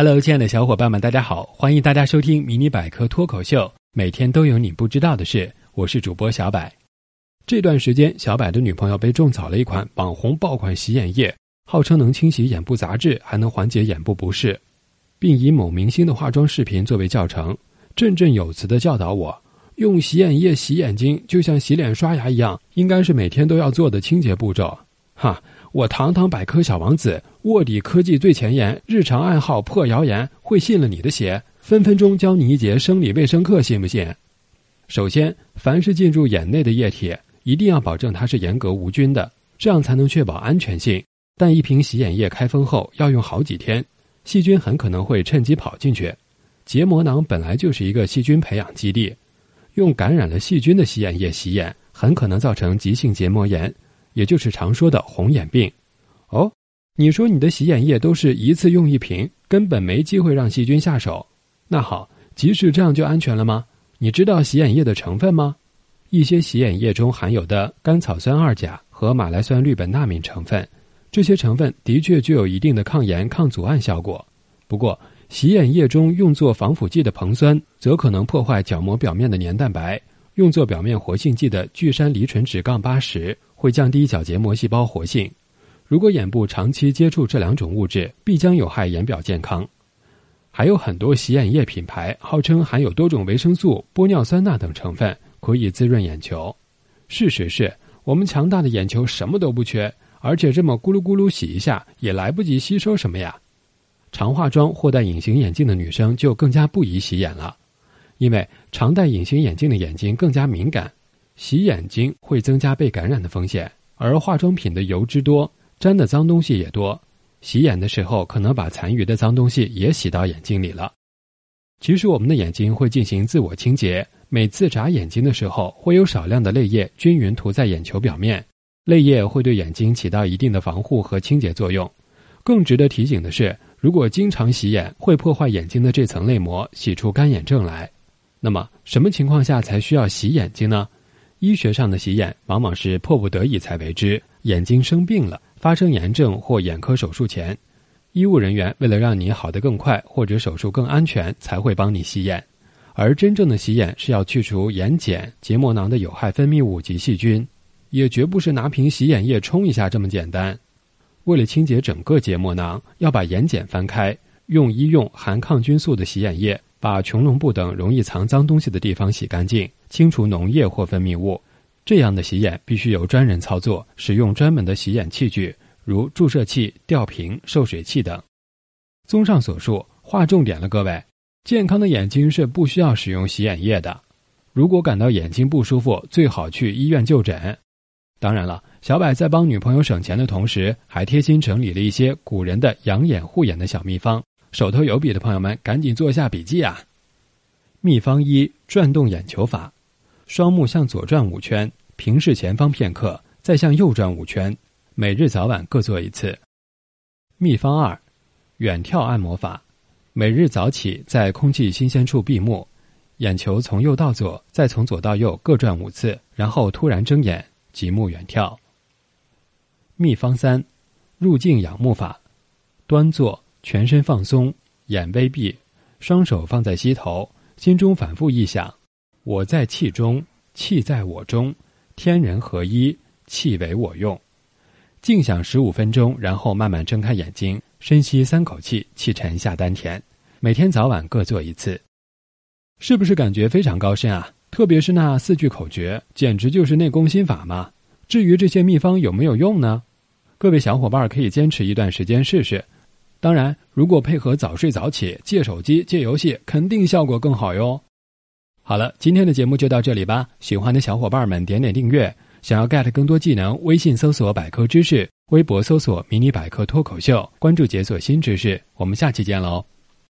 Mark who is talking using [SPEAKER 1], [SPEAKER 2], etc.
[SPEAKER 1] Hello，亲爱的小伙伴们，大家好！欢迎大家收听《迷你百科脱口秀》，每天都有你不知道的事。我是主播小柏。这段时间，小柏的女朋友被种草了一款网红爆款洗眼液，号称能清洗眼部杂质，还能缓解眼部不适，并以某明星的化妆视频作为教程，振振有词的教导我：用洗眼液洗眼睛，就像洗脸刷牙一样，应该是每天都要做的清洁步骤。哈。我堂堂百科小王子，卧底科技最前沿，日常爱好破谣言，会信了你的邪？分分钟教你一节生理卫生课，信不信？首先，凡是进入眼内的液体，一定要保证它是严格无菌的，这样才能确保安全性。但一瓶洗眼液开封后要用好几天，细菌很可能会趁机跑进去。结膜囊本来就是一个细菌培养基地，用感染了细菌的洗眼液洗眼，很可能造成急性结膜炎。也就是常说的红眼病，哦，你说你的洗眼液都是一次用一瓶，根本没机会让细菌下手。那好，即使这样就安全了吗？你知道洗眼液的成分吗？一些洗眼液中含有的甘草酸二钾和马来酸氯苯那敏成分，这些成分的确具有一定的抗炎、抗组胺效果。不过，洗眼液中用作防腐剂的硼酸，则可能破坏角膜表面的粘蛋白。用作表面活性剂的聚山梨醇酯杠八十会降低角结膜细胞活性，如果眼部长期接触这两种物质，必将有害眼表健康。还有很多洗眼液品牌号称含有多种维生素、玻尿酸钠等成分，可以滋润眼球。事实是我们强大的眼球什么都不缺，而且这么咕噜咕噜洗一下也来不及吸收什么呀。常化妆或戴隐形眼镜的女生就更加不宜洗眼了。因为常戴隐形眼镜的眼睛更加敏感，洗眼睛会增加被感染的风险。而化妆品的油脂多，沾的脏东西也多，洗眼的时候可能把残余的脏东西也洗到眼睛里了。其实我们的眼睛会进行自我清洁，每次眨眼睛的时候，会有少量的泪液均匀涂在眼球表面，泪液会对眼睛起到一定的防护和清洁作用。更值得提醒的是，如果经常洗眼，会破坏眼睛的这层泪膜，洗出干眼症来。那么，什么情况下才需要洗眼睛呢？医学上的洗眼往往是迫不得已才为之，眼睛生病了、发生炎症或眼科手术前，医务人员为了让你好得更快或者手术更安全，才会帮你洗眼。而真正的洗眼是要去除眼睑、结膜囊的有害分泌物及细菌，也绝不是拿瓶洗眼液冲一下这么简单。为了清洁整个结膜囊，要把眼睑翻开，用医用含抗菌素的洗眼液。把穹窿部等容易藏脏东西的地方洗干净，清除脓液或分泌物。这样的洗眼必须由专人操作，使用专门的洗眼器具，如注射器、吊瓶、受水器等。综上所述，划重点了，各位，健康的眼睛是不需要使用洗眼液的。如果感到眼睛不舒服，最好去医院就诊。当然了，小柏在帮女朋友省钱的同时，还贴心整理了一些古人的养眼护眼的小秘方。手头有笔的朋友们，赶紧做一下笔记啊！秘方一：转动眼球法，双目向左转五圈，平视前方片刻，再向右转五圈，每日早晚各做一次。秘方二：远眺按摩法，每日早起在空气新鲜处闭目，眼球从右到左，再从左到右各转五次，然后突然睁眼，极目远眺。秘方三：入镜仰慕法，端坐。全身放松，眼微闭，双手放在膝头，心中反复忆想：“我在气中，气在我中，天人合一，气为我用。”静想十五分钟，然后慢慢睁开眼睛，深吸三口气，气沉下丹田。每天早晚各做一次，是不是感觉非常高深啊？特别是那四句口诀，简直就是内功心法嘛！至于这些秘方有没有用呢？各位小伙伴可以坚持一段时间试试。当然，如果配合早睡早起、戒手机、戒游戏，肯定效果更好哟。好了，今天的节目就到这里吧。喜欢的小伙伴们点点订阅。想要 get 更多技能，微信搜索“百科知识”，微博搜索“迷你百科脱口秀”，关注解锁新知识。我们下期见喽。